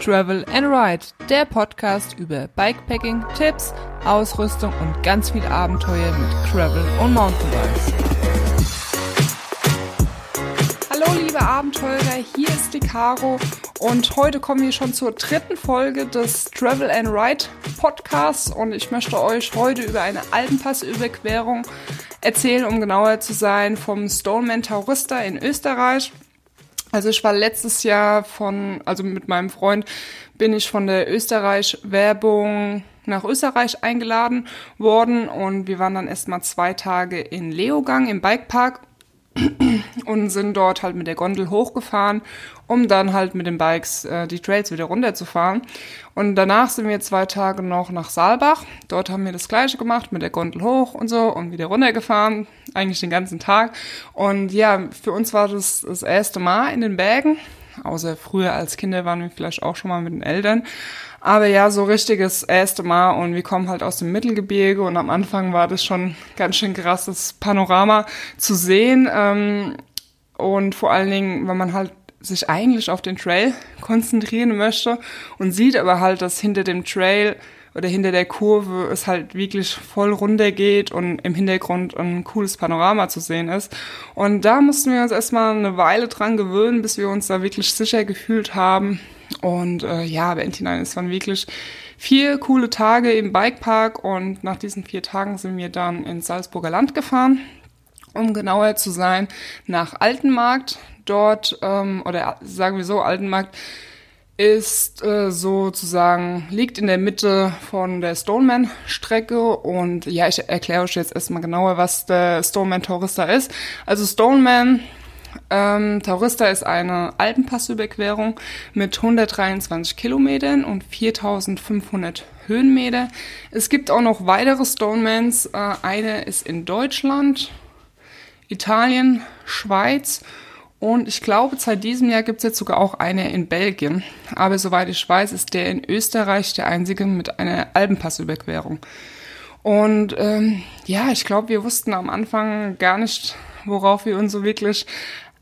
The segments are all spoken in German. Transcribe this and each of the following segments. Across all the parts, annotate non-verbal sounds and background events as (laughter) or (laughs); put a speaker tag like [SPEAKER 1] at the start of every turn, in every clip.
[SPEAKER 1] Travel and Ride, der Podcast über Bikepacking, Tipps, Ausrüstung und ganz viel Abenteuer mit Travel und Mountainbikes. Hallo liebe Abenteurer, hier ist die Caro und heute kommen wir schon zur dritten Folge des Travel and Ride Podcasts und ich möchte euch heute über eine Alpenpassüberquerung erzählen, um genauer zu sein, vom Stoneman Taurista in Österreich. Also ich war letztes Jahr von, also mit meinem Freund bin ich von der Österreich Werbung nach Österreich eingeladen worden und wir waren dann erstmal zwei Tage in Leogang im Bikepark (clears throat) und sind dort halt mit der Gondel hochgefahren, um dann halt mit den Bikes äh, die Trails wieder runterzufahren. Und danach sind wir zwei Tage noch nach Saalbach. Dort haben wir das gleiche gemacht, mit der Gondel hoch und so und wieder runtergefahren, eigentlich den ganzen Tag. Und ja, für uns war das das erste Mal in den Bergen, außer früher als Kinder waren wir vielleicht auch schon mal mit den Eltern. Aber ja, so richtiges erste Mal und wir kommen halt aus dem Mittelgebirge und am Anfang war das schon ganz schön krasses Panorama zu sehen. Ähm, und vor allen Dingen, wenn man halt sich eigentlich auf den Trail konzentrieren möchte und sieht aber halt, dass hinter dem Trail oder hinter der Kurve es halt wirklich voll runter geht und im Hintergrund ein cooles Panorama zu sehen ist. Und da mussten wir uns erstmal eine Weile dran gewöhnen, bis wir uns da wirklich sicher gefühlt haben, und äh, ja, hinein, es waren wirklich vier coole Tage im Bikepark und nach diesen vier Tagen sind wir dann ins Salzburger Land gefahren, um genauer zu sein, nach Altenmarkt. Dort, ähm, oder sagen wir so, Altenmarkt ist äh, sozusagen, liegt in der Mitte von der Stoneman-Strecke und ja, ich erkläre euch jetzt erstmal genauer, was der Stoneman Tourista ist. Also Stoneman ähm, Taurista ist eine Alpenpassüberquerung mit 123 Kilometern und 4500 Höhenmeter. Es gibt auch noch weitere Stonemans. Äh, eine ist in Deutschland, Italien, Schweiz und ich glaube, seit diesem Jahr gibt es jetzt sogar auch eine in Belgien. Aber soweit ich weiß, ist der in Österreich der einzige mit einer Alpenpassüberquerung. Und ähm, ja, ich glaube, wir wussten am Anfang gar nicht, worauf wir uns so wirklich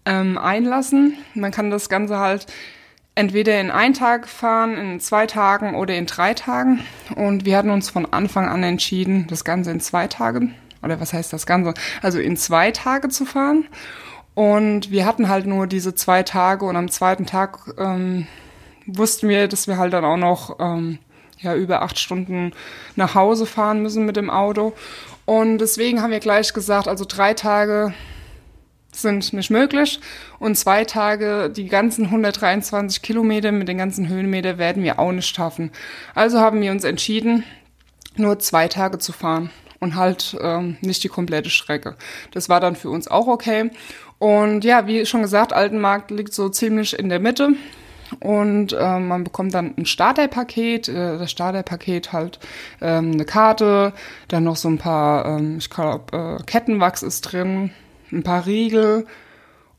[SPEAKER 1] ähm, einlassen. Man kann das Ganze halt entweder in einen Tag fahren, in zwei Tagen oder in drei Tagen. Und wir hatten uns von Anfang an entschieden, das Ganze in zwei Tagen, oder was heißt das Ganze? Also in zwei Tage zu fahren. Und wir hatten halt nur diese zwei Tage und am zweiten Tag ähm, wussten wir, dass wir halt dann auch noch ähm, ja, über acht Stunden nach Hause fahren müssen mit dem Auto. Und deswegen haben wir gleich gesagt, also drei Tage sind nicht möglich. Und zwei Tage, die ganzen 123 Kilometer mit den ganzen Höhenmeter werden wir auch nicht schaffen. Also haben wir uns entschieden, nur zwei Tage zu fahren und halt ähm, nicht die komplette Strecke. Das war dann für uns auch okay. Und ja, wie schon gesagt, Altenmarkt liegt so ziemlich in der Mitte. Und äh, man bekommt dann ein Starterpaket, äh, das Starterpaket halt ähm, eine Karte, dann noch so ein paar, ähm, ich glaube, äh, Kettenwachs ist drin, ein paar Riegel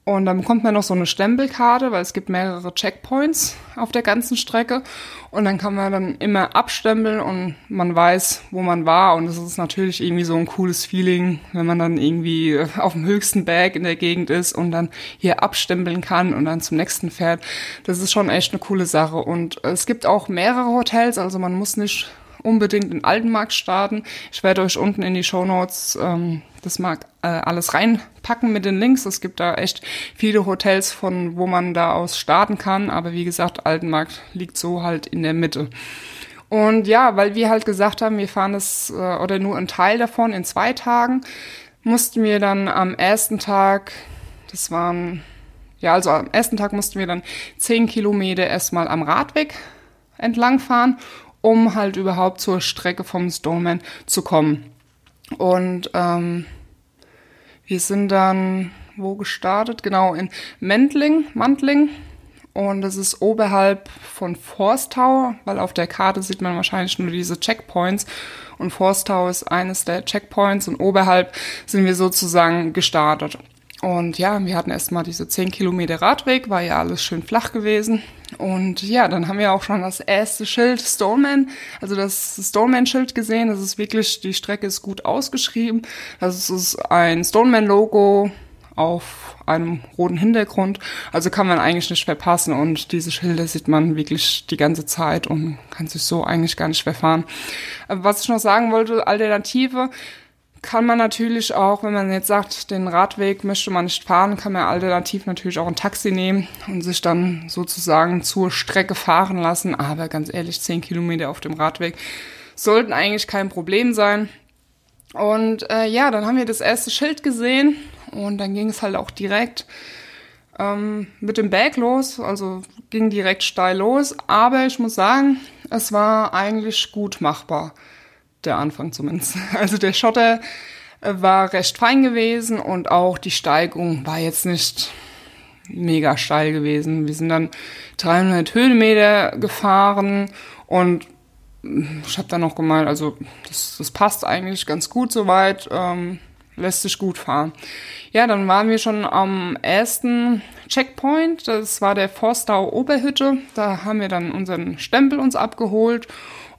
[SPEAKER 1] und dann bekommt man noch so eine Stempelkarte, weil es gibt mehrere Checkpoints auf der ganzen Strecke. Und dann kann man dann immer abstempeln und man weiß, wo man war. Und es ist natürlich irgendwie so ein cooles Feeling, wenn man dann irgendwie auf dem höchsten Berg in der Gegend ist und dann hier abstempeln kann und dann zum nächsten fährt. Das ist schon echt eine coole Sache. Und es gibt auch mehrere Hotels, also man muss nicht unbedingt in Altenmarkt starten. Ich werde euch unten in die Show Notes ähm, das mal äh, alles reinpacken mit den Links. Es gibt da echt viele Hotels, von wo man da aus starten kann. Aber wie gesagt, Altenmarkt liegt so halt in der Mitte. Und ja, weil wir halt gesagt haben, wir fahren das äh, oder nur einen Teil davon in zwei Tagen, mussten wir dann am ersten Tag, das waren, ja, also am ersten Tag mussten wir dann zehn Kilometer erstmal am Radweg entlangfahren um halt überhaupt zur Strecke vom Stoneman zu kommen. Und ähm, wir sind dann wo gestartet? Genau, in Mendling, Mantling. Und das ist oberhalb von Forstau, weil auf der Karte sieht man wahrscheinlich nur diese Checkpoints. Und Forstau ist eines der Checkpoints und oberhalb sind wir sozusagen gestartet. Und ja, wir hatten erstmal diese 10 Kilometer Radweg, war ja alles schön flach gewesen. Und ja, dann haben wir auch schon das erste Schild Stoneman, also das Stoneman-Schild gesehen. Das ist wirklich, die Strecke ist gut ausgeschrieben. Das ist ein Stoneman-Logo auf einem roten Hintergrund. Also kann man eigentlich nicht verpassen und diese Schilder sieht man wirklich die ganze Zeit und kann sich so eigentlich gar nicht verfahren. Was ich noch sagen wollte, Alternative, kann man natürlich auch, wenn man jetzt sagt, den Radweg möchte man nicht fahren, kann man alternativ natürlich auch ein Taxi nehmen und sich dann sozusagen zur Strecke fahren lassen. Aber ganz ehrlich, zehn Kilometer auf dem Radweg sollten eigentlich kein Problem sein. Und äh, ja, dann haben wir das erste Schild gesehen und dann ging es halt auch direkt ähm, mit dem Berg los, also ging direkt steil los. Aber ich muss sagen, es war eigentlich gut machbar der Anfang zumindest. (laughs) Also der Schotter äh, war recht fein gewesen und auch die Steigung war jetzt nicht mega steil gewesen. Wir sind dann 300 Höhenmeter gefahren und ich habe dann noch gemeint, also das, das passt eigentlich ganz gut soweit, ähm, lässt sich gut fahren. Ja, dann waren wir schon am ersten Checkpoint, das war der Forstau Oberhütte. Da haben wir dann unseren Stempel uns abgeholt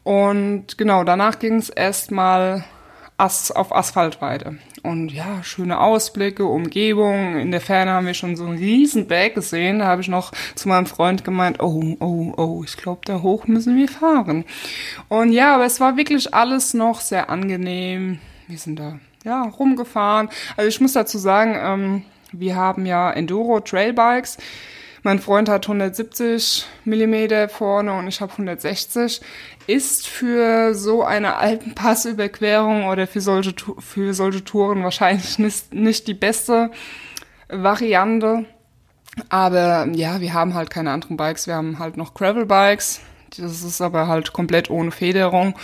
[SPEAKER 1] und genau, danach ging es erstmal As auf Asphaltweite. Und ja, schöne Ausblicke, Umgebung. In der Ferne haben wir schon so einen riesen Berg gesehen. Da habe ich noch zu meinem Freund gemeint, oh, oh, oh, ich glaube, da hoch müssen wir fahren. Und ja, aber es war wirklich alles noch sehr angenehm. Wir sind da ja rumgefahren. Also ich muss dazu sagen, ähm, wir haben ja Enduro Trailbikes. Mein Freund hat 170 Millimeter vorne und ich habe 160. Ist für so eine Alpenpassüberquerung oder für solche, für solche Touren wahrscheinlich nicht, nicht die beste Variante. Aber ja, wir haben halt keine anderen Bikes. Wir haben halt noch Gravel-Bikes. Das ist aber halt komplett ohne Federung.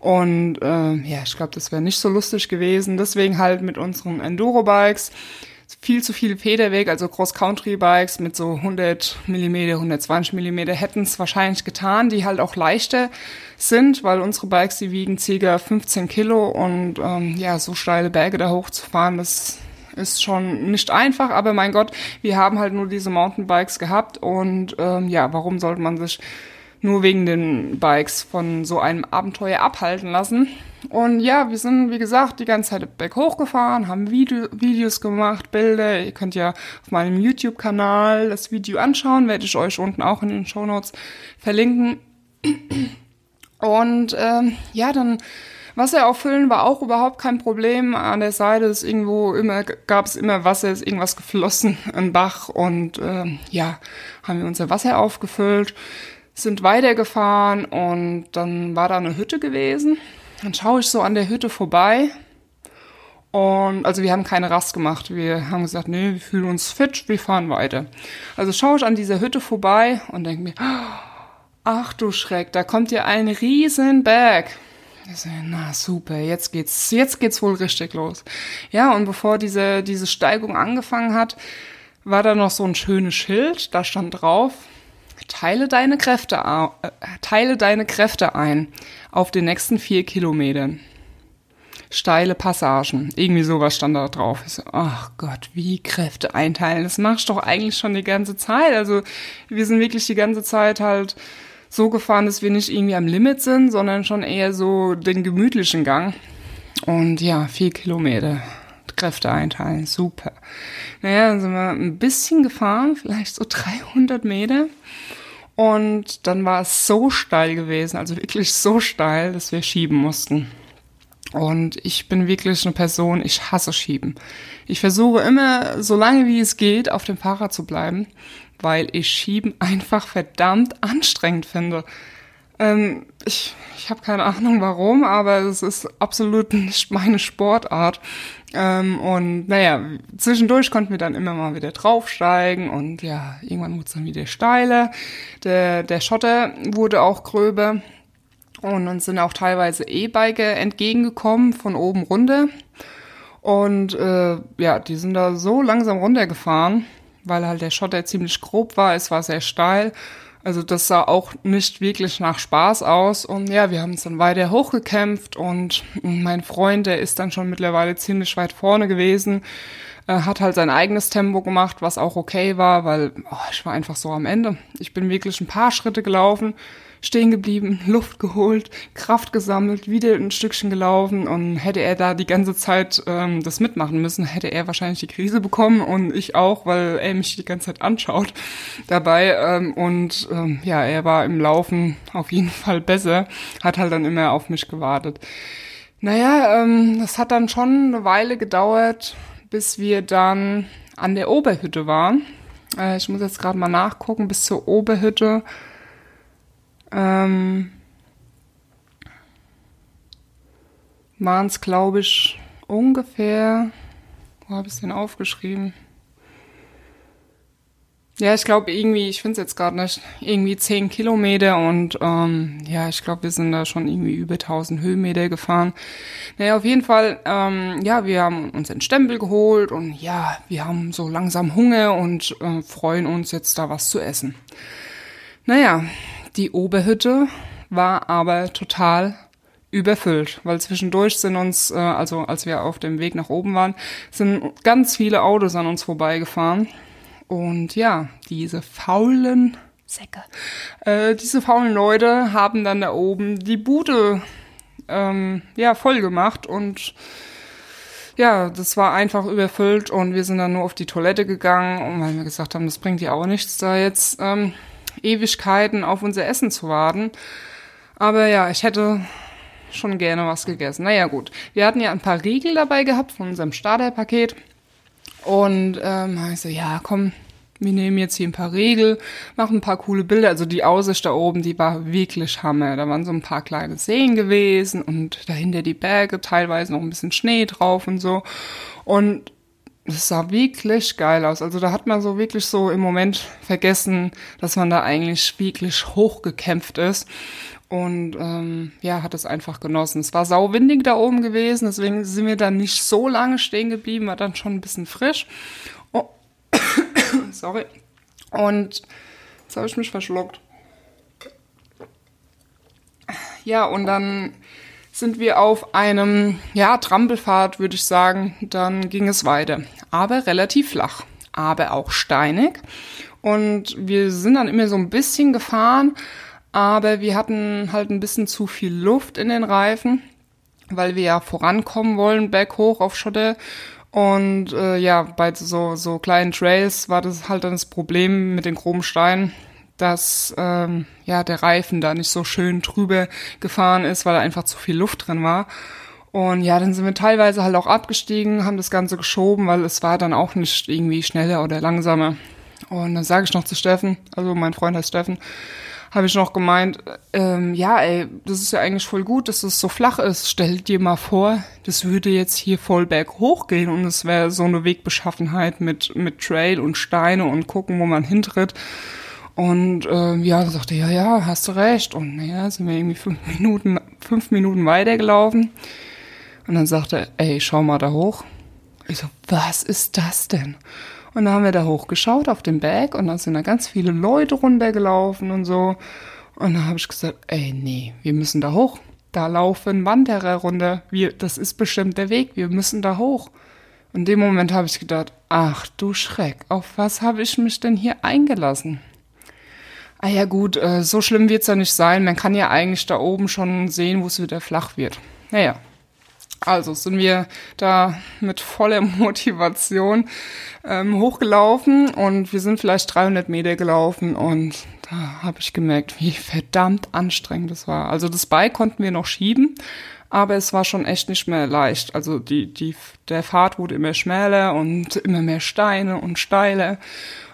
[SPEAKER 1] Und äh, ja, ich glaube, das wäre nicht so lustig gewesen. Deswegen halt mit unseren Enduro-Bikes viel zu viele Federweg, also Cross-Country-Bikes mit so 100 mm, 120 mm hätten es wahrscheinlich getan, die halt auch leichter sind, weil unsere Bikes, die wiegen ca. 15 Kilo und ähm, ja, so steile Berge da hochzufahren, das ist schon nicht einfach, aber mein Gott, wir haben halt nur diese Mountainbikes gehabt und ähm, ja, warum sollte man sich nur wegen den Bikes von so einem Abenteuer abhalten lassen. Und ja, wir sind, wie gesagt, die ganze Zeit berghoch gefahren, haben Video, Videos gemacht, Bilder. Ihr könnt ja auf meinem YouTube-Kanal das Video anschauen, werde ich euch unten auch in den Show Notes verlinken. Und ähm, ja, dann Wasser auffüllen war auch überhaupt kein Problem. An der Seite ist irgendwo immer, gab es immer Wasser, ist irgendwas geflossen, (laughs) ein Bach und ähm, ja, haben wir unser Wasser aufgefüllt sind weitergefahren und dann war da eine Hütte gewesen. Dann schaue ich so an der Hütte vorbei. Und also wir haben keine Rast gemacht. Wir haben gesagt, nee, wir fühlen uns fit, wir fahren weiter. Also schaue ich an dieser Hütte vorbei und denke mir, ach du Schreck, da kommt ja ein riesen Berg. So, na super, jetzt geht's, jetzt geht's wohl richtig los. Ja, und bevor diese, diese Steigung angefangen hat, war da noch so ein schönes Schild, da stand drauf, Teile deine Kräfte, äh, teile deine Kräfte ein auf den nächsten vier Kilometern. Steile Passagen. Irgendwie sowas stand da drauf. Ich so, ach Gott, wie Kräfte einteilen. Das machst du doch eigentlich schon die ganze Zeit. Also wir sind wirklich die ganze Zeit halt so gefahren, dass wir nicht irgendwie am Limit sind, sondern schon eher so den gemütlichen Gang. Und ja, vier Kilometer. Kräfte einteilen. Super. Naja, dann sind wir ein bisschen gefahren, vielleicht so 300 Meter. Und dann war es so steil gewesen, also wirklich so steil, dass wir schieben mussten. Und ich bin wirklich eine Person, ich hasse Schieben. Ich versuche immer, so lange wie es geht, auf dem Fahrrad zu bleiben, weil ich Schieben einfach verdammt anstrengend finde. Ähm, ich ich habe keine Ahnung warum, aber es ist absolut nicht meine Sportart. Ähm, und naja, zwischendurch konnten wir dann immer mal wieder draufsteigen und ja, irgendwann wurde es dann wieder steiler. Der, der Schotter wurde auch gröber und uns sind auch teilweise E-Biker entgegengekommen von oben runter. Und äh, ja, die sind da so langsam runtergefahren, weil halt der Schotter ziemlich grob war, es war sehr steil. Also das sah auch nicht wirklich nach Spaß aus. Und ja, wir haben uns dann weiter hochgekämpft und mein Freund, der ist dann schon mittlerweile ziemlich weit vorne gewesen. Er hat halt sein eigenes Tempo gemacht, was auch okay war, weil oh, ich war einfach so am Ende. Ich bin wirklich ein paar Schritte gelaufen, stehen geblieben, Luft geholt, Kraft gesammelt, wieder ein Stückchen gelaufen und hätte er da die ganze Zeit ähm, das mitmachen müssen, hätte er wahrscheinlich die Krise bekommen und ich auch, weil er mich die ganze Zeit anschaut (laughs) dabei ähm, und ähm, ja, er war im Laufen auf jeden (laughs) Fall besser, hat halt dann immer auf mich gewartet. Naja, ähm, das hat dann schon eine Weile gedauert, bis wir dann an der Oberhütte waren. Äh, ich muss jetzt gerade mal nachgucken, bis zur Oberhütte ähm, waren es, glaube ich, ungefähr, wo habe ich es denn aufgeschrieben? Ja, ich glaube irgendwie, ich finde es jetzt gerade nicht, irgendwie zehn Kilometer und ähm, ja, ich glaube, wir sind da schon irgendwie über 1000 Höhenmeter gefahren. Naja, auf jeden Fall, ähm, ja, wir haben uns den Stempel geholt und ja, wir haben so langsam Hunger und äh, freuen uns jetzt da was zu essen. Naja, die Oberhütte war aber total überfüllt, weil zwischendurch sind uns, äh, also als wir auf dem Weg nach oben waren, sind ganz viele Autos an uns vorbeigefahren. Und ja, diese faulen Säcke, äh, diese faulen Leute haben dann da oben die Bude ähm, ja voll gemacht und ja, das war einfach überfüllt und wir sind dann nur auf die Toilette gegangen, weil wir gesagt haben, das bringt ja auch nichts, da jetzt ähm, Ewigkeiten auf unser Essen zu warten. Aber ja, ich hätte schon gerne was gegessen. Naja, gut. Wir hatten ja ein paar Riegel dabei gehabt von unserem Starterpaket. Und ähm, ich so, ja, komm, wir nehmen jetzt hier ein paar Riegel, machen ein paar coole Bilder. Also die Aussicht da oben, die war wirklich Hammer. Da waren so ein paar kleine Seen gewesen und dahinter die Berge, teilweise noch ein bisschen Schnee drauf und so. Und es sah wirklich geil aus. Also da hat man so wirklich so im Moment vergessen, dass man da eigentlich wirklich hochgekämpft ist. Und ähm, ja, hat es einfach genossen. Es war sauwindig da oben gewesen, deswegen sind wir dann nicht so lange stehen geblieben, war dann schon ein bisschen frisch. Oh. (coughs) Sorry. Und jetzt habe ich mich verschluckt. Ja, und dann sind wir auf einem, ja, Trampelfahrt, würde ich sagen. Dann ging es weiter. Aber relativ flach, aber auch steinig. Und wir sind dann immer so ein bisschen gefahren, aber wir hatten halt ein bisschen zu viel Luft in den Reifen, weil wir ja vorankommen wollen, berghoch auf Schotter. Und äh, ja, bei so, so kleinen Trails war das halt dann das Problem mit den groben Steinen, dass ähm, ja der Reifen da nicht so schön drüber gefahren ist, weil da einfach zu viel Luft drin war. Und ja, dann sind wir teilweise halt auch abgestiegen, haben das Ganze geschoben, weil es war dann auch nicht irgendwie schneller oder langsamer. Und dann sage ich noch zu Steffen, also mein Freund heißt Steffen, habe ich noch gemeint, ähm, ja, ey, das ist ja eigentlich voll gut, dass es so flach ist. Stell dir mal vor, das würde jetzt hier voll berghoch gehen und es wäre so eine Wegbeschaffenheit mit, mit Trail und Steine und gucken, wo man hintritt. Und äh, ja, sagte ja, ja, hast du recht. Und naja, sind wir irgendwie fünf Minuten, fünf Minuten weitergelaufen. Und dann sagte er, ey, schau mal da hoch. Ich so, was ist das denn? Und dann haben wir da hochgeschaut auf den Berg und dann sind da ganz viele Leute runtergelaufen und so. Und dann habe ich gesagt, ey, nee, wir müssen da hoch. Da laufen Wanderer runter. Wir, das ist bestimmt der Weg. Wir müssen da hoch. Und in dem Moment habe ich gedacht, ach du Schreck, auf was habe ich mich denn hier eingelassen? Ah ja gut, äh, so schlimm wird's ja nicht sein. Man kann ja eigentlich da oben schon sehen, wo es wieder flach wird. Naja, also sind wir da mit voller (laughs) Motivation ähm, hochgelaufen und wir sind vielleicht 300 Meter gelaufen und da habe ich gemerkt, wie verdammt anstrengend das war. Also das Bike konnten wir noch schieben, aber es war schon echt nicht mehr leicht. Also die, die, der Pfad wurde immer schmäler und immer mehr Steine und Steile.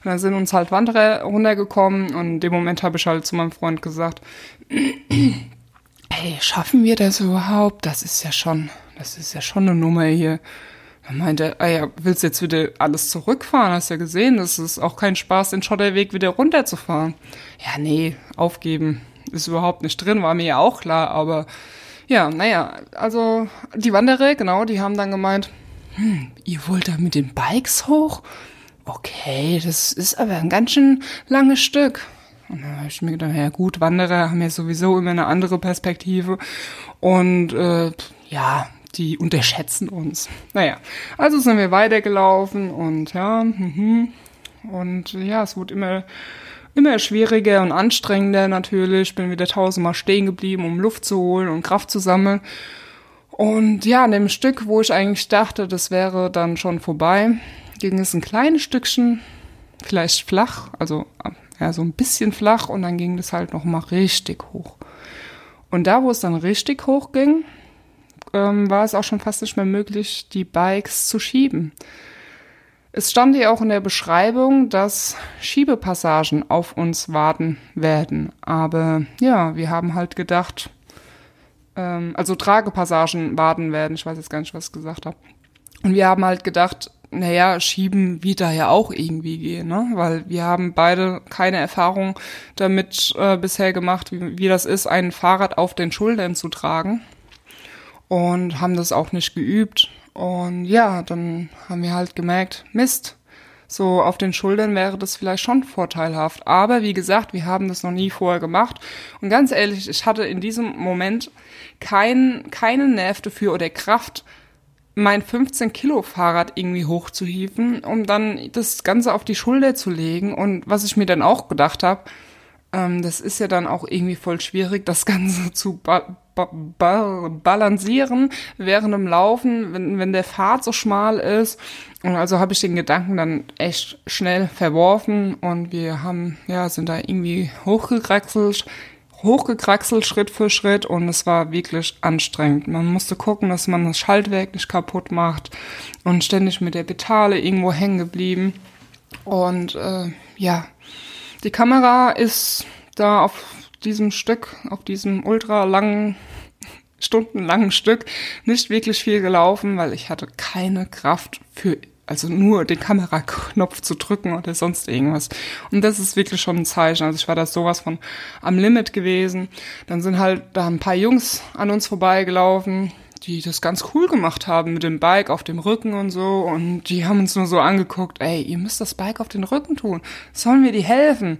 [SPEAKER 1] Und dann sind uns halt Wanderer runtergekommen und in dem Moment habe ich halt zu meinem Freund gesagt, (clears throat) hey, schaffen wir das überhaupt? Das ist ja schon, das ist ja schon eine Nummer hier. Dann meinte er, ah ja, willst du jetzt wieder alles zurückfahren? Hast ja gesehen, das ist auch kein Spaß, den Schotterweg wieder runterzufahren. Ja, nee, aufgeben ist überhaupt nicht drin, war mir ja auch klar, aber ja, naja, also die Wanderer, genau, die haben dann gemeint, hm, ihr wollt da mit den Bikes hoch? okay, das ist aber ein ganz schön langes Stück. Und dann habe ich mir gedacht, ja gut, Wanderer haben ja sowieso immer eine andere Perspektive. Und äh, ja, die unterschätzen uns. Naja, also sind wir weitergelaufen und ja, mhm. und ja, es wurde immer immer schwieriger und anstrengender natürlich. Bin wieder tausendmal stehen geblieben, um Luft zu holen und Kraft zu sammeln. Und ja, an dem Stück, wo ich eigentlich dachte, das wäre dann schon vorbei, ging es ein kleines Stückchen, vielleicht flach, also ja, so ein bisschen flach und dann ging das halt noch mal richtig hoch. Und da, wo es dann richtig hoch ging, ähm, war es auch schon fast nicht mehr möglich, die Bikes zu schieben. Es stand hier auch in der Beschreibung, dass Schiebepassagen auf uns warten werden. Aber ja, wir haben halt gedacht, ähm, also Tragepassagen warten werden. Ich weiß jetzt gar nicht, was ich gesagt habe. Und wir haben halt gedacht, naja, schieben wird da ja auch irgendwie gehen, ne? Weil wir haben beide keine Erfahrung damit äh, bisher gemacht, wie, wie das ist, ein Fahrrad auf den Schultern zu tragen. Und haben das auch nicht geübt. Und ja, dann haben wir halt gemerkt, Mist, so auf den Schultern wäre das vielleicht schon vorteilhaft. Aber wie gesagt, wir haben das noch nie vorher gemacht. Und ganz ehrlich, ich hatte in diesem Moment kein, keine Nerv dafür oder Kraft, mein 15 Kilo Fahrrad irgendwie hochzuhieven, um dann das Ganze auf die Schulter zu legen. Und was ich mir dann auch gedacht habe, ähm, das ist ja dann auch irgendwie voll schwierig, das Ganze zu ba ba ba balancieren während dem Laufen, wenn, wenn der Pfad so schmal ist. Und also habe ich den Gedanken dann echt schnell verworfen und wir haben, ja, sind da irgendwie hochgekraxelt, hochgekraxelt Schritt für Schritt und es war wirklich anstrengend. Man musste gucken, dass man das Schaltwerk nicht kaputt macht und ständig mit der Petale irgendwo hängen geblieben. Und äh, ja, die Kamera ist da auf diesem Stück, auf diesem ultra langen, stundenlangen Stück nicht wirklich viel gelaufen, weil ich hatte keine Kraft für also nur den Kameraknopf zu drücken oder sonst irgendwas. Und das ist wirklich schon ein Zeichen. Also ich war da sowas von am Limit gewesen. Dann sind halt da ein paar Jungs an uns vorbeigelaufen, die das ganz cool gemacht haben mit dem Bike auf dem Rücken und so. Und die haben uns nur so angeguckt, ey, ihr müsst das Bike auf den Rücken tun. Sollen wir die helfen?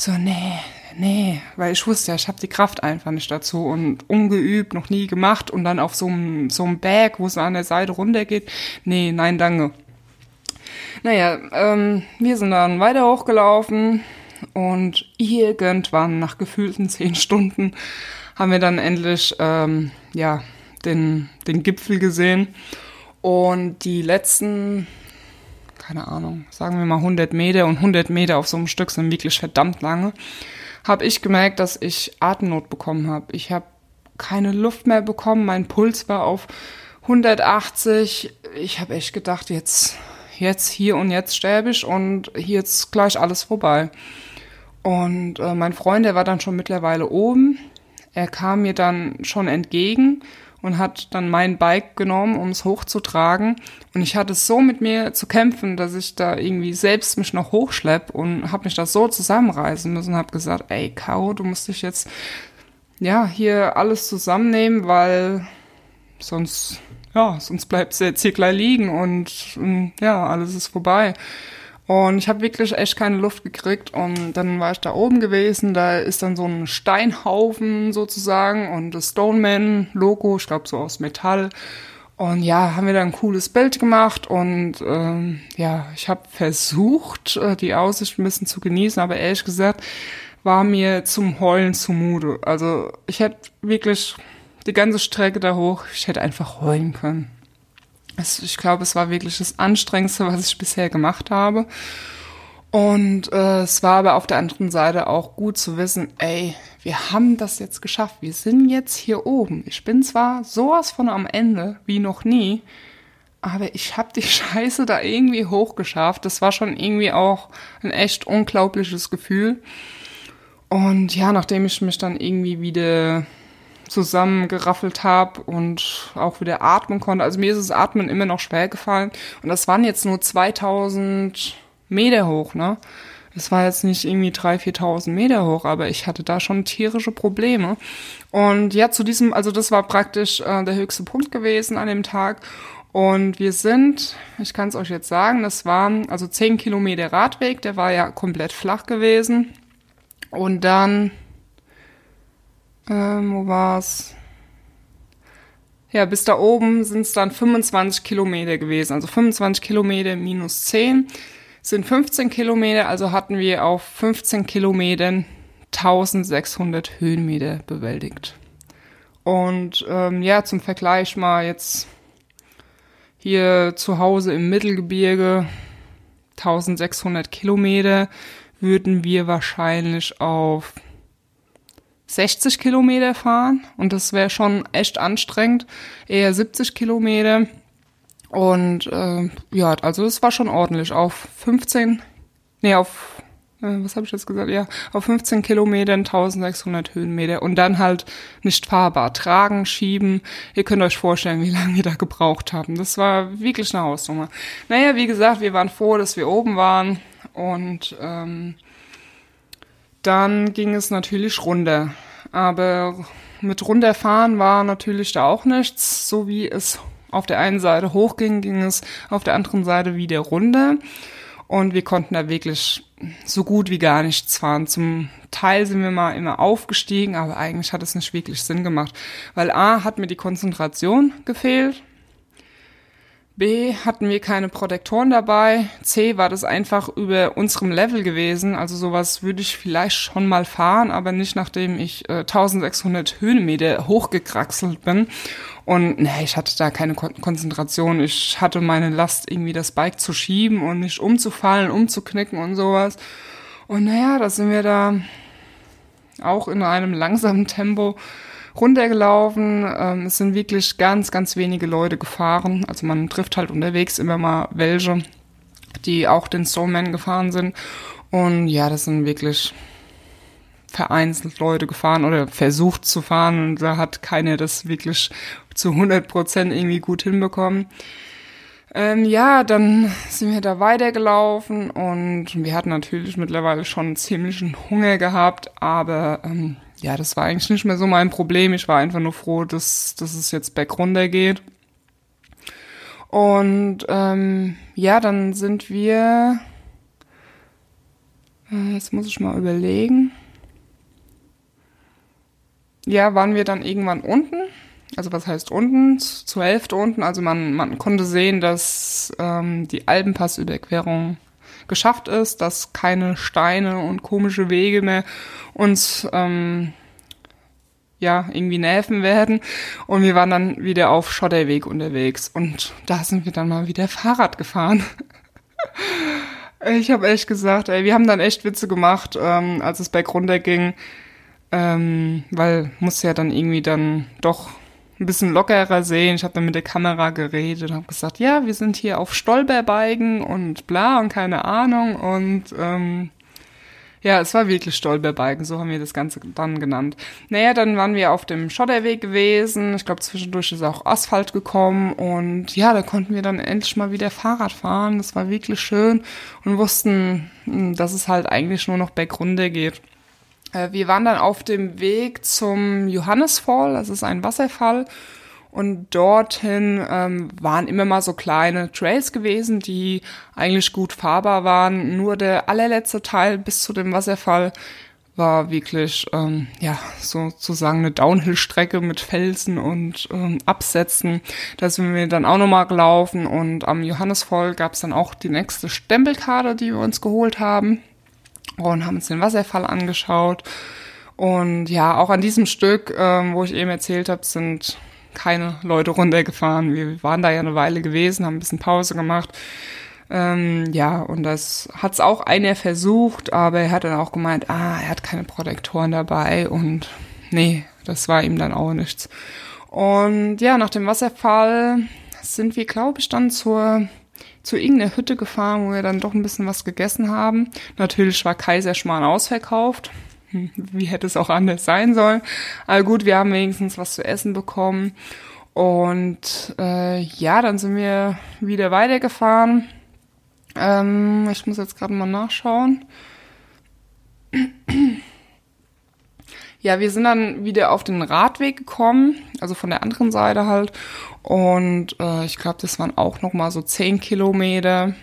[SPEAKER 1] So, nee, nee, weil ich wusste ja, ich habe die Kraft einfach nicht dazu und ungeübt, noch nie gemacht und dann auf so einem so einem Bag, wo es an der Seite runtergeht. Nee, nein, danke. Naja, ähm, wir sind dann weiter hochgelaufen und irgendwann nach gefühlten (laughs) zehn Stunden haben wir dann endlich ähm, ja den, den Gipfel gesehen. Und die letzten, keine Ahnung, sagen wir mal 100 Meter und 100 Meter auf so einem Stück sind wirklich verdammt lange, habe ich gemerkt, dass ich Atemnot bekommen habe. Ich habe keine Luft mehr bekommen, mein Puls war auf 180. Ich habe echt gedacht, jetzt, jetzt, hier und jetzt sterbe ich und hier ist gleich alles vorbei. Und äh, mein Freund, der war dann schon mittlerweile oben. Er kam mir dann schon entgegen und hat dann mein Bike genommen, um es hochzutragen. Und ich hatte so mit mir zu kämpfen, dass ich da irgendwie selbst mich noch hochschlepp und habe mich da so zusammenreißen müssen und habe gesagt, ey, Caro, du musst dich jetzt ja hier alles zusammennehmen, weil sonst ja, sonst bleibst du jetzt hier gleich liegen und, und ja, alles ist vorbei. Und ich habe wirklich echt keine Luft gekriegt. Und dann war ich da oben gewesen. Da ist dann so ein Steinhaufen sozusagen und das Stoneman-Logo, ich glaube so aus Metall. Und ja, haben wir da ein cooles Bild gemacht und ähm, ja, ich habe versucht, äh, die Aussicht ein bisschen zu genießen, aber ehrlich gesagt war mir zum Heulen zumute. Also ich hätte wirklich die ganze Strecke da hoch, ich hätte einfach heulen können. Also ich glaube, es war wirklich das Anstrengendste, was ich bisher gemacht habe. Und äh, es war aber auf der anderen Seite auch gut zu wissen, ey, wir haben das jetzt geschafft. Wir sind jetzt hier oben. Ich bin zwar sowas von am Ende wie noch nie, aber ich habe die (laughs) Scheiße da irgendwie hochgeschafft. Das war schon irgendwie auch ein echt unglaubliches Gefühl. Und ja, nachdem ich mich dann irgendwie wieder zusammengeraffelt habe und auch wieder atmen konnte. Also mir ist das Atmen immer noch schwer gefallen. Und das waren jetzt nur 2000 Meter hoch, ne? Das war jetzt nicht irgendwie 3.000, 4.000 Meter hoch, aber ich hatte da schon tierische Probleme. Und ja, zu diesem, also das war praktisch äh, der höchste Punkt gewesen an dem Tag. Und wir sind, ich kann es euch jetzt sagen, das waren also 10 Kilometer Radweg, der war ja komplett flach gewesen. Und dann ähm, wo war's? Ja, bis da oben sind es dann 25 Kilometer gewesen. Also 25 Kilometer minus 10 sind 15 Kilometer. Also hatten wir auf 15 Kilometern 1600 Höhenmeter bewältigt. Und ähm, ja, zum Vergleich mal jetzt hier zu Hause im Mittelgebirge 1600 Kilometer würden wir wahrscheinlich auf 60 Kilometer fahren und das wäre schon echt anstrengend, eher 70 Kilometer. Und äh, ja, also es war schon ordentlich. Auf 15, nee, auf, äh, was habe ich jetzt gesagt? Ja, auf 15 Kilometern 1600 Höhenmeter und dann halt nicht fahrbar. Tragen, schieben. Ihr könnt euch vorstellen, wie (laughs) lange wir da gebraucht haben. Das war wirklich eine Hausnummer. Naja, wie gesagt, wir waren froh, dass wir oben waren und ähm, dann ging es natürlich runter. Aber mit runterfahren war natürlich da auch nichts. So wie es auf der einen Seite hochging, ging es auf der anderen Seite wieder runter. Und wir konnten da wirklich so gut wie gar nichts fahren. Zum Teil sind wir mal immer aufgestiegen, aber eigentlich hat es nicht wirklich Sinn gemacht. Weil A hat mir die Konzentration gefehlt. B hatten wir keine Protektoren dabei. C war das einfach über unserem Level gewesen. Also sowas würde ich vielleicht schon mal fahren, aber nicht nachdem ich äh, 1600 Höhenmeter hochgekraxelt bin. Und ne, ich hatte da keine Kon Konzentration. Ich hatte meine Last, irgendwie das Bike zu schieben und nicht umzufallen, umzuknicken und sowas. Und naja, da sind wir da auch in einem langsamen Tempo runtergelaufen. Ähm, es sind wirklich ganz, ganz wenige Leute gefahren. Also man trifft halt unterwegs immer mal welche, die auch den Soulman gefahren sind. Und ja, das sind wirklich vereinzelt Leute gefahren oder versucht zu fahren und da hat keiner das wirklich zu 100 Prozent irgendwie gut hinbekommen. Ähm, ja, dann sind wir da weitergelaufen und wir hatten natürlich mittlerweile schon ziemlichen Hunger gehabt, aber ähm, ja, das war eigentlich nicht mehr so mein Problem. Ich war einfach nur froh, dass, dass es jetzt back runter geht. Und ähm, ja, dann sind wir. Äh, jetzt muss ich mal überlegen. Ja, waren wir dann irgendwann unten. Also was heißt unten? Zur Hälfte unten. Also man, man konnte sehen, dass ähm, die Alpenpassüberquerung geschafft ist, dass keine Steine und komische Wege mehr uns ähm, ja irgendwie nerven werden. Und wir waren dann wieder auf Schotterweg unterwegs und da sind wir dann mal wieder Fahrrad gefahren. (laughs) ich habe echt gesagt, ey, wir haben dann echt Witze gemacht, ähm, als es bergunter ging, ähm, weil muss ja dann irgendwie dann doch ein bisschen lockerer sehen. Ich habe dann mit der Kamera geredet und habe gesagt, ja, wir sind hier auf Stolperbeigen und bla und keine Ahnung. Und ähm, ja, es war wirklich Stolperbalken, so haben wir das Ganze dann genannt. Naja, dann waren wir auf dem Schotterweg gewesen. Ich glaube, zwischendurch ist auch Asphalt gekommen. Und ja, da konnten wir dann endlich mal wieder Fahrrad fahren. Das war wirklich schön und wussten, hm, dass es halt eigentlich nur noch bergunter geht. Äh, wir waren dann auf dem Weg zum Johannesfall, das ist ein Wasserfall. Und dorthin ähm, waren immer mal so kleine Trails gewesen, die eigentlich gut fahrbar waren. Nur der allerletzte Teil bis zu dem Wasserfall war wirklich, ähm, ja, sozusagen eine Downhill-Strecke mit Felsen und ähm, Absätzen. Da sind wir dann auch nochmal gelaufen und am Johannesfall gab es dann auch die nächste Stempelkarte, die wir uns geholt haben und haben uns den Wasserfall angeschaut. Und ja, auch an diesem Stück, ähm, wo ich eben erzählt habe, sind keine Leute runtergefahren. Wir waren da ja eine Weile gewesen, haben ein bisschen Pause gemacht. Ähm, ja, und das hat's auch einer versucht, aber er hat dann auch gemeint, ah, er hat keine Protektoren dabei und nee, das war ihm dann auch nichts. Und ja, nach dem Wasserfall sind wir, glaube ich, dann zur zu irgendeiner Hütte gefahren, wo wir dann doch ein bisschen was gegessen haben. Natürlich war Kaiserschmarrn ausverkauft. Hm, wie hätte es auch anders sein sollen? Aber gut, wir haben wenigstens was zu essen bekommen. Und äh, ja, dann sind wir wieder weitergefahren. Ähm, ich muss jetzt gerade mal nachschauen. (clears throat) Ja, wir sind dann wieder auf den Radweg gekommen, also von der anderen Seite halt. Und äh, ich glaube, das waren auch noch mal so zehn Kilometer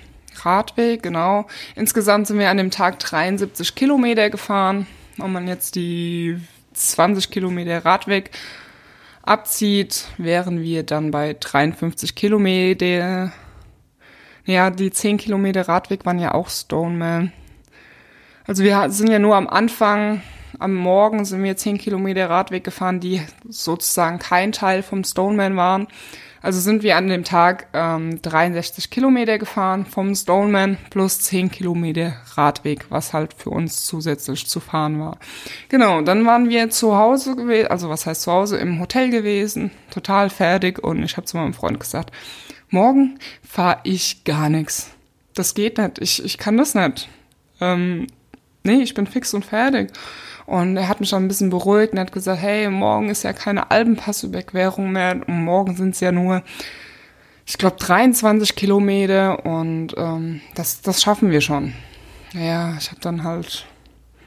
[SPEAKER 1] Radweg, genau. Insgesamt sind wir an dem Tag 73 Kilometer gefahren. Wenn man jetzt die 20 Kilometer Radweg abzieht, wären wir dann bei 53 Kilometer. Ja, die 10 Kilometer Radweg waren ja auch Stoneman. Also wir sind ja nur am Anfang, am Morgen sind wir 10 Kilometer Radweg gefahren, die sozusagen kein Teil vom Stoneman waren. Also sind wir an dem Tag ähm, 63 Kilometer gefahren vom Stoneman plus 10 Kilometer Radweg, was halt für uns zusätzlich zu fahren war. Genau, dann waren wir zu Hause gewesen, also was heißt zu Hause, im Hotel gewesen, total fertig und ich habe zu meinem Freund gesagt, morgen fahre ich gar nichts. Das geht nicht, ich, ich kann das nicht. Ähm, nee, ich bin fix und fertig. Und er hat mich dann ein bisschen beruhigt und hat gesagt, hey, morgen ist ja keine Alpenpassüberquerung mehr und morgen sind es ja nur, ich glaube, 23 Kilometer und ähm, das, das schaffen wir schon. Ja, ich habe dann halt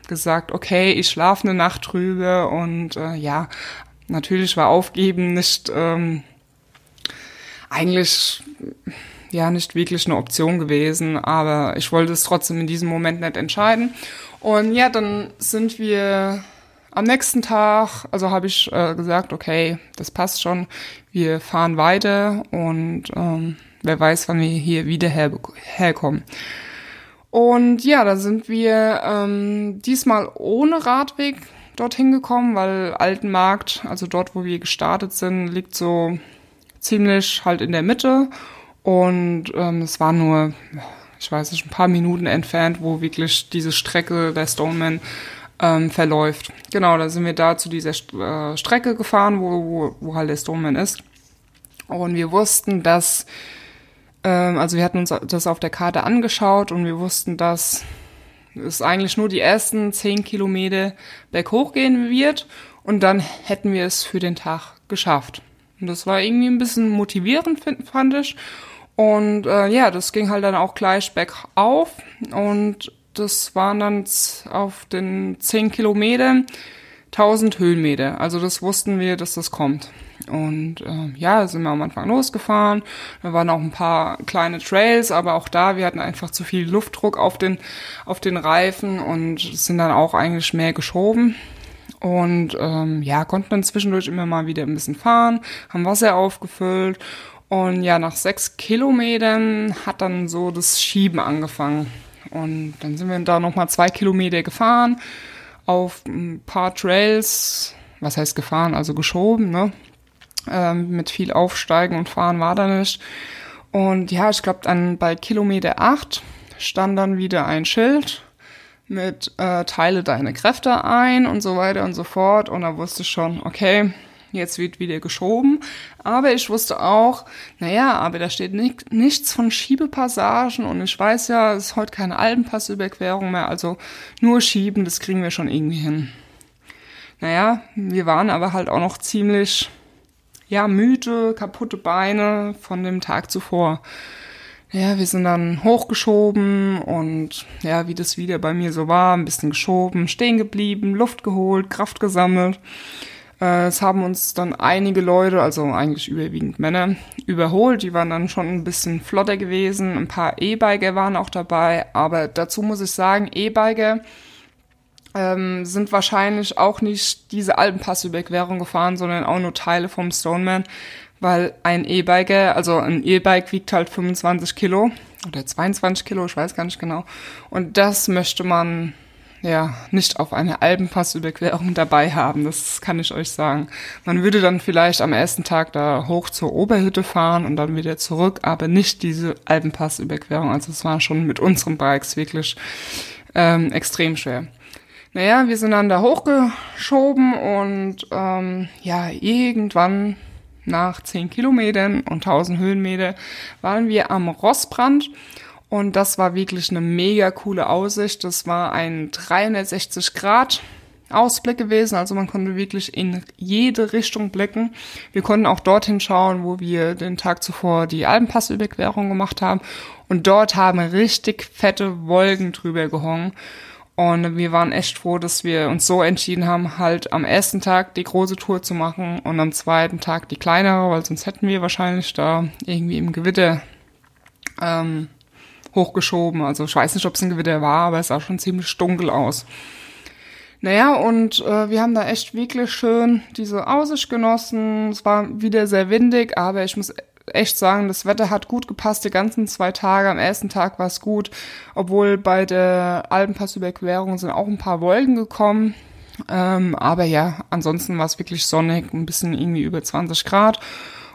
[SPEAKER 1] gesagt, okay, ich schlafe eine Nacht drüber und äh, ja, natürlich war Aufgeben nicht ähm, eigentlich ja nicht wirklich eine Option gewesen, aber ich wollte es trotzdem in diesem Moment nicht entscheiden und ja, dann sind wir am nächsten Tag, also habe ich äh, gesagt, okay, das passt schon, wir fahren weiter und ähm, wer weiß, wann wir hier wieder her herkommen. Und ja, da sind wir ähm, diesmal ohne Radweg dorthin gekommen, weil Altenmarkt, also dort, wo wir gestartet sind, liegt so ziemlich halt in der Mitte. Und ähm, es war nur ich weiß nicht, ein paar Minuten entfernt, wo wirklich diese Strecke der Stoneman ähm, verläuft. Genau, da sind wir da zu dieser äh, Strecke gefahren, wo, wo, wo halt der Stoneman ist. Und wir wussten, dass, ähm, also wir hatten uns das auf der Karte angeschaut und wir wussten, dass es eigentlich nur die ersten zehn Kilometer berghoch gehen wird und dann hätten wir es für den Tag geschafft. Und das war irgendwie ein bisschen motivierend, fand ich. Und äh, ja, das ging halt dann auch gleich bergauf und das waren dann auf den 10 Kilometern 1000 Höhenmeter. Also das wussten wir, dass das kommt. Und äh, ja, sind wir am Anfang losgefahren. Da waren auch ein paar kleine Trails, aber auch da, wir hatten einfach zu viel Luftdruck auf den, auf den Reifen und sind dann auch eigentlich mehr geschoben. Und ähm, ja, konnten dann zwischendurch immer mal wieder ein bisschen fahren, haben Wasser aufgefüllt und ja, nach sechs Kilometern hat dann so das Schieben angefangen. Und dann sind wir da nochmal zwei Kilometer gefahren auf ein paar Trails, was heißt gefahren, also geschoben, ne? Ähm, mit viel Aufsteigen und Fahren war da nicht. Und ja, ich glaube, dann bei Kilometer acht stand dann wieder ein Schild mit äh, Teile deine Kräfte ein und so weiter und so fort. Und da wusste ich schon, okay, jetzt wird wieder geschoben. Aber ich wusste auch, naja, aber da steht nicht, nichts von Schiebepassagen und ich weiß ja, es ist heute keine Alpenpassüberquerung mehr, also nur schieben, das kriegen wir schon irgendwie hin. Naja, wir waren aber halt auch noch ziemlich, ja, müde, kaputte Beine von dem Tag zuvor. Ja, wir sind dann hochgeschoben und ja, wie das wieder bei mir so war, ein bisschen geschoben, stehen geblieben, Luft geholt, Kraft gesammelt. Äh, es haben uns dann einige Leute, also eigentlich überwiegend Männer, überholt. Die waren dann schon ein bisschen flotter gewesen. Ein paar E-Biker waren auch dabei. Aber dazu muss ich sagen, E-Biker ähm, sind wahrscheinlich auch nicht diese Alpenpassüberquerung gefahren, sondern auch nur Teile vom Stoneman. Weil ein E-Biker, also ein E-Bike wiegt halt 25 Kilo oder 22 Kilo, ich weiß gar nicht genau. Und das möchte man ja, nicht auf eine Alpenpassüberquerung dabei haben. Das kann ich euch sagen. Man würde dann vielleicht am ersten Tag da hoch zur Oberhütte fahren und dann wieder zurück, aber nicht diese Alpenpassüberquerung. Also es war schon mit unseren Bikes wirklich ähm, extrem schwer. Naja, wir sind dann da hochgeschoben und ähm, ja, irgendwann nach 10 Kilometern und 1000 Höhenmeter waren wir am Rossbrand und das war wirklich eine mega coole Aussicht. Das war ein 360 Grad Ausblick gewesen. Also man konnte wirklich in jede Richtung blicken. Wir konnten auch dorthin schauen, wo wir den Tag zuvor die Alpenpassüberquerung gemacht haben. Und dort haben richtig fette Wolken drüber gehongen. Und wir waren echt froh, dass wir uns so entschieden haben, halt am ersten Tag die große Tour zu machen und am zweiten Tag die kleinere, weil sonst hätten wir wahrscheinlich da irgendwie im Gewitter ähm, hochgeschoben. Also ich weiß nicht, ob es ein Gewitter war, aber es sah schon ziemlich dunkel aus. Naja, und äh, wir haben da echt wirklich schön diese Aussicht genossen. Es war wieder sehr windig, aber ich muss echt sagen, das Wetter hat gut gepasst, die ganzen zwei Tage. Am ersten Tag war es gut, obwohl bei der Alpenpassüberquerung sind auch ein paar Wolken gekommen. Ähm, aber ja, ansonsten war es wirklich sonnig, ein bisschen irgendwie über 20 Grad.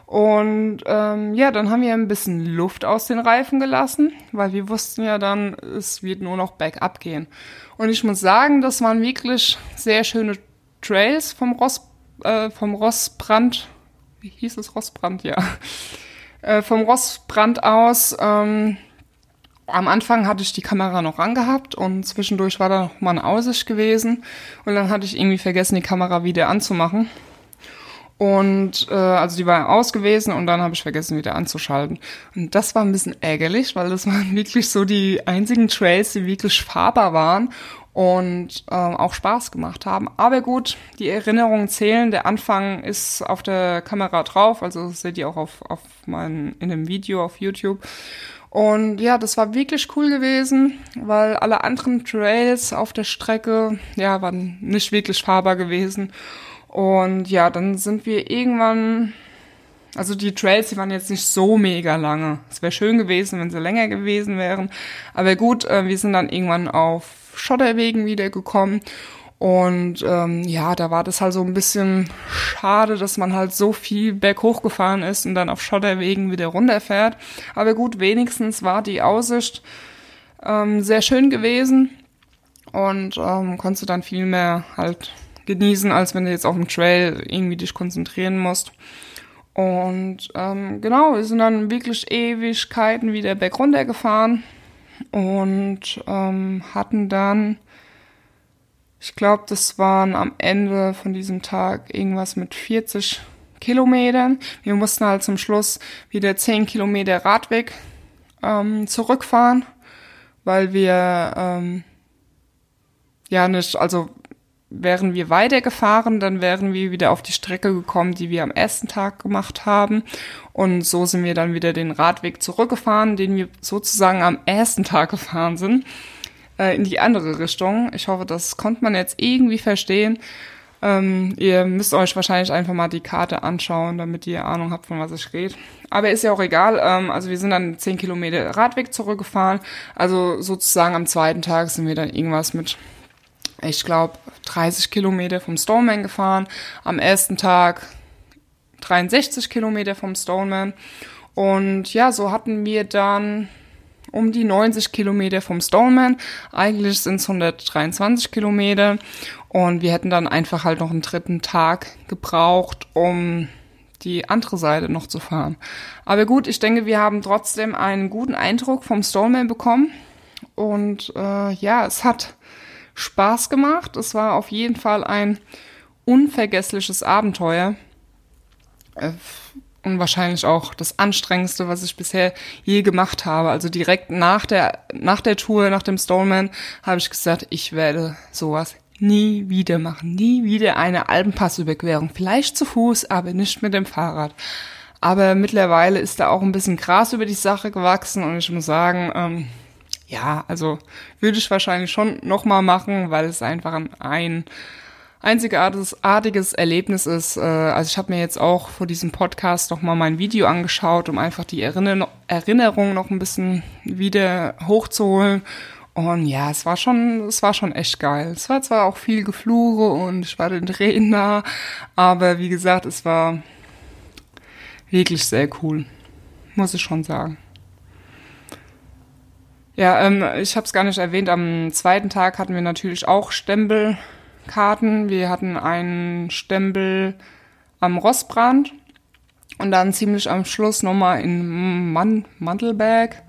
[SPEAKER 1] Und ähm, ja, dann haben wir ein bisschen Luft aus den Reifen gelassen, weil wir wussten ja dann, es wird nur noch bergab gehen. Und ich muss sagen, das waren wirklich sehr schöne Trails vom Ross, äh, vom Rossbrand. Wie hieß es Rossbrand? Ja. (laughs) Äh, vom Rossbrand aus. Ähm, am Anfang hatte ich die Kamera noch angehabt und zwischendurch war da noch mal eine Aussicht gewesen. Und dann hatte ich irgendwie vergessen, die Kamera wieder anzumachen. Und äh, also die war aus gewesen und dann habe ich vergessen, wieder anzuschalten. Und das war ein bisschen ärgerlich, weil das (laughs) waren wirklich so die einzigen Trails, die wirklich fahrbar waren und äh, auch Spaß gemacht haben. Aber gut, die Erinnerungen zählen. Der Anfang ist auf der Kamera drauf, also seht ihr auch auf, auf mein, in dem Video auf YouTube. Und ja, das war wirklich cool gewesen, weil alle anderen Trails auf der Strecke, ja, waren nicht wirklich fahrbar gewesen. Und ja, dann sind wir irgendwann, also die Trails, die waren jetzt nicht so mega lange. Es wäre schön gewesen, wenn sie länger gewesen wären. Aber gut, äh, wir sind dann irgendwann auf Schotterwegen wieder gekommen. Und ähm, ja, da war das halt so ein bisschen schade, dass man halt so viel berghoch gefahren ist und dann auf Schotterwegen wieder runterfährt. Aber gut, wenigstens war die Aussicht ähm, sehr schön gewesen und ähm, konntest dann viel mehr halt genießen, als wenn du jetzt auf dem Trail irgendwie dich konzentrieren musst. Und ähm, genau, wir sind dann wirklich Ewigkeiten wieder berg runter gefahren und ähm, hatten dann, ich glaube, das waren am Ende von diesem Tag irgendwas mit 40 Kilometern. Wir mussten halt zum Schluss wieder 10 Kilometer Radweg ähm, zurückfahren, weil wir ähm, ja nicht, also wären wir weitergefahren, dann wären wir wieder auf die Strecke gekommen, die wir am ersten Tag gemacht haben. Und so sind wir dann wieder den Radweg zurückgefahren, den wir sozusagen am ersten Tag gefahren sind, äh, in die andere Richtung. Ich hoffe, das konnte man jetzt irgendwie verstehen. Ähm, ihr müsst euch wahrscheinlich einfach mal die Karte anschauen, damit ihr Ahnung habt, von was ich rede. Aber ist ja auch egal. Ähm, also wir sind dann 10 Kilometer Radweg zurückgefahren. Also sozusagen am zweiten Tag sind wir dann irgendwas mit ich glaube, 30 Kilometer vom Stoneman gefahren. Am ersten Tag 63 Kilometer vom Stoneman. Und ja, so hatten wir dann um die 90 Kilometer vom Stoneman. Eigentlich sind es 123 Kilometer. Und wir hätten dann einfach halt noch einen dritten Tag gebraucht, um die andere Seite noch zu fahren. Aber gut, ich denke, wir haben trotzdem einen guten Eindruck vom Stoneman bekommen. Und äh, ja, es hat Spaß gemacht. Es war auf jeden Fall ein unvergessliches Abenteuer. Äh, und wahrscheinlich auch das anstrengendste, was ich bisher je gemacht habe. Also direkt nach der, nach der Tour, nach dem Stoneman, habe ich gesagt, ich werde sowas nie wieder machen. Nie wieder eine Alpenpassüberquerung. Vielleicht zu Fuß, aber nicht mit dem Fahrrad. Aber mittlerweile ist da auch ein bisschen Gras über die Sache gewachsen und ich muss sagen, ähm, ja, also würde ich wahrscheinlich schon nochmal machen, weil es einfach ein, einzigartiges Erlebnis ist. Äh, also ich habe mir jetzt auch vor diesem Podcast nochmal mein Video angeschaut, um einfach die Erinner Erinnerung noch ein bisschen wieder hochzuholen. Und ja, es war schon, es war schon echt geil. Es war zwar auch viel Gefluche und ich war den Tränen nah, aber wie gesagt, es war wirklich sehr cool. Muss ich schon sagen. Ja, ähm, ich habe es gar nicht erwähnt. Am zweiten Tag hatten wir natürlich auch Stempelkarten. Wir hatten einen Stempel am Rossbrand und dann ziemlich am Schluss nochmal in Man Mantelberg.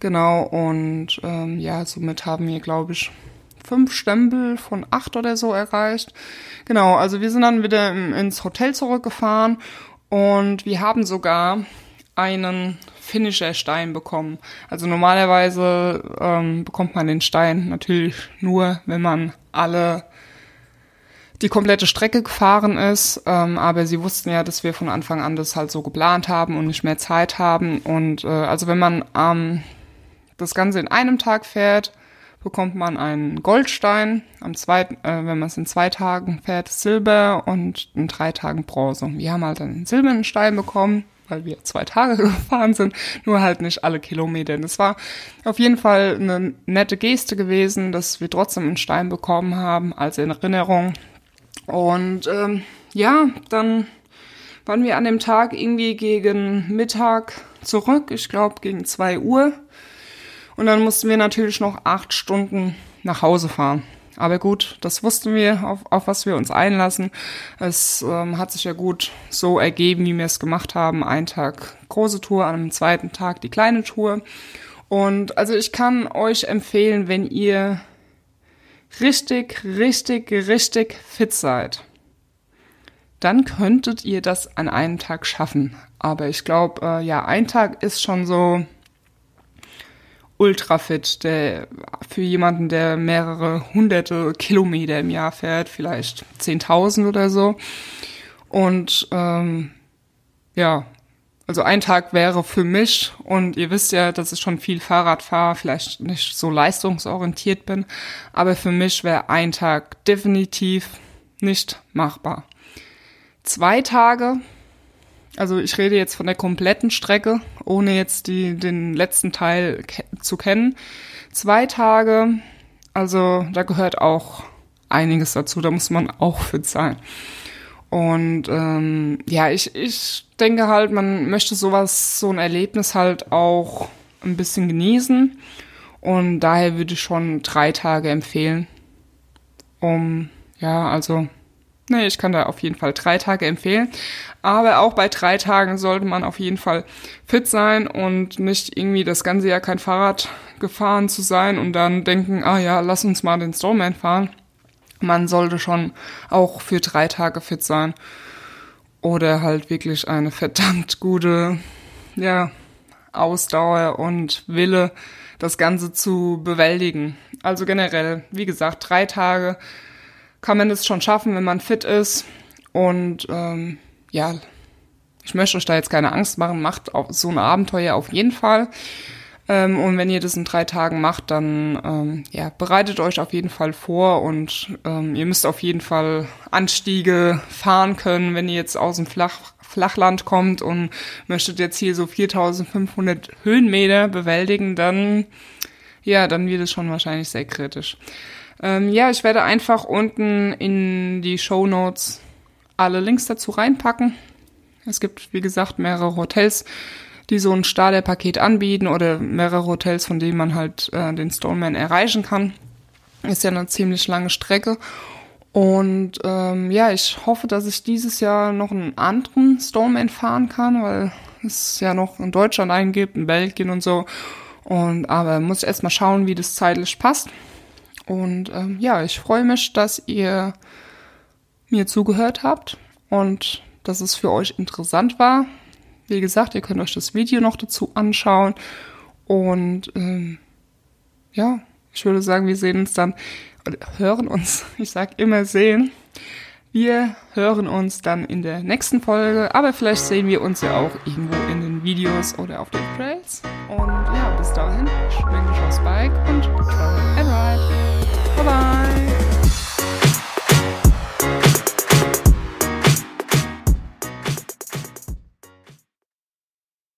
[SPEAKER 1] Genau, und ähm, ja, somit haben wir, glaube ich, fünf Stempel von acht oder so erreicht. Genau, also wir sind dann wieder ins Hotel zurückgefahren und wir haben sogar einen Finisher-Stein bekommen. Also normalerweise ähm, bekommt man den Stein natürlich nur, wenn man alle die komplette Strecke gefahren ist, ähm, aber sie wussten ja, dass wir von Anfang an das halt so geplant haben und nicht mehr Zeit haben. Und äh, also wenn man ähm, das Ganze in einem Tag fährt, bekommt man einen Goldstein, am zweiten, äh, wenn man es in zwei Tagen fährt, Silber und in drei Tagen Bronze. Wir haben halt einen silbernen Stein bekommen, weil wir zwei Tage (laughs) gefahren sind, nur halt nicht alle Kilometer. Das war auf jeden Fall eine nette Geste gewesen, dass wir trotzdem einen Stein bekommen haben als Erinnerung. Und ähm, ja, dann waren wir an dem Tag irgendwie gegen Mittag zurück, ich glaube gegen zwei Uhr. Und dann mussten wir natürlich noch acht Stunden nach Hause fahren. Aber gut, das wussten wir, auf, auf was wir uns einlassen. Es ähm, hat sich ja gut so ergeben, wie wir es gemacht haben. Ein Tag große Tour, an einem zweiten Tag die kleine Tour. Und also ich kann euch empfehlen, wenn ihr richtig, richtig, richtig fit seid, dann könntet ihr das an einem Tag schaffen. Aber ich glaube, äh, ja, ein Tag ist schon so ultra fit, der für jemanden, der mehrere hunderte Kilometer im Jahr fährt, vielleicht 10.000 oder so. Und ähm, ja, also ein Tag wäre für mich, und ihr wisst ja, dass ich schon viel Fahrrad fahre, vielleicht nicht so leistungsorientiert bin, aber für mich wäre ein Tag definitiv nicht machbar. Zwei Tage also ich rede jetzt von der kompletten Strecke, ohne jetzt die, den letzten Teil ke zu kennen. Zwei Tage, also da gehört auch einiges dazu, da muss man auch fit sein. Und ähm, ja, ich, ich denke halt, man möchte sowas, so ein Erlebnis halt auch ein bisschen genießen. Und daher würde ich schon drei Tage empfehlen. Um, ja, also Nee, ich kann da auf jeden Fall drei Tage empfehlen. Aber auch bei drei Tagen sollte man auf jeden Fall fit sein und nicht irgendwie das ganze Jahr kein Fahrrad gefahren zu sein und dann denken, ah ja, lass uns mal den Stoneman fahren. Man sollte schon auch für drei Tage fit sein. Oder halt wirklich eine verdammt gute, ja, Ausdauer und Wille, das Ganze zu bewältigen. Also generell, wie gesagt, drei Tage kann man es schon schaffen, wenn man fit ist. Und ähm, ja, ich möchte euch da jetzt keine Angst machen, macht so ein Abenteuer auf jeden Fall. Ähm, und wenn ihr das in drei Tagen macht, dann ähm, ja, bereitet euch auf jeden Fall vor und ähm, ihr müsst auf jeden Fall Anstiege fahren können, wenn ihr jetzt aus dem Flach Flachland kommt und möchtet jetzt hier so 4500 Höhenmeter bewältigen, dann ja, dann wird es schon wahrscheinlich sehr kritisch. Ähm, ja, ich werde einfach unten in die Show Notes alle Links dazu reinpacken. Es gibt, wie gesagt, mehrere Hotels, die so ein Starterpaket anbieten oder mehrere Hotels, von denen man halt äh, den Stoneman erreichen kann. Ist ja eine ziemlich lange Strecke. Und ähm, ja, ich hoffe, dass ich dieses Jahr noch einen anderen Stoneman fahren kann, weil es ja noch in Deutschland einen gibt, in Belgien und so. Und aber muss ich erstmal schauen, wie das zeitlich passt. Und ähm, ja, ich freue mich, dass ihr mir zugehört habt und dass es für euch interessant war. Wie gesagt, ihr könnt euch das Video noch dazu anschauen. Und ähm, ja, ich würde sagen, wir sehen uns dann, hören uns, (laughs) ich sag immer sehen. Wir hören uns dann in der nächsten Folge, aber vielleicht sehen wir uns ja auch irgendwo in den Videos oder auf den Trails. Und ja, bis dahin, schwing dich aufs Bye-bye.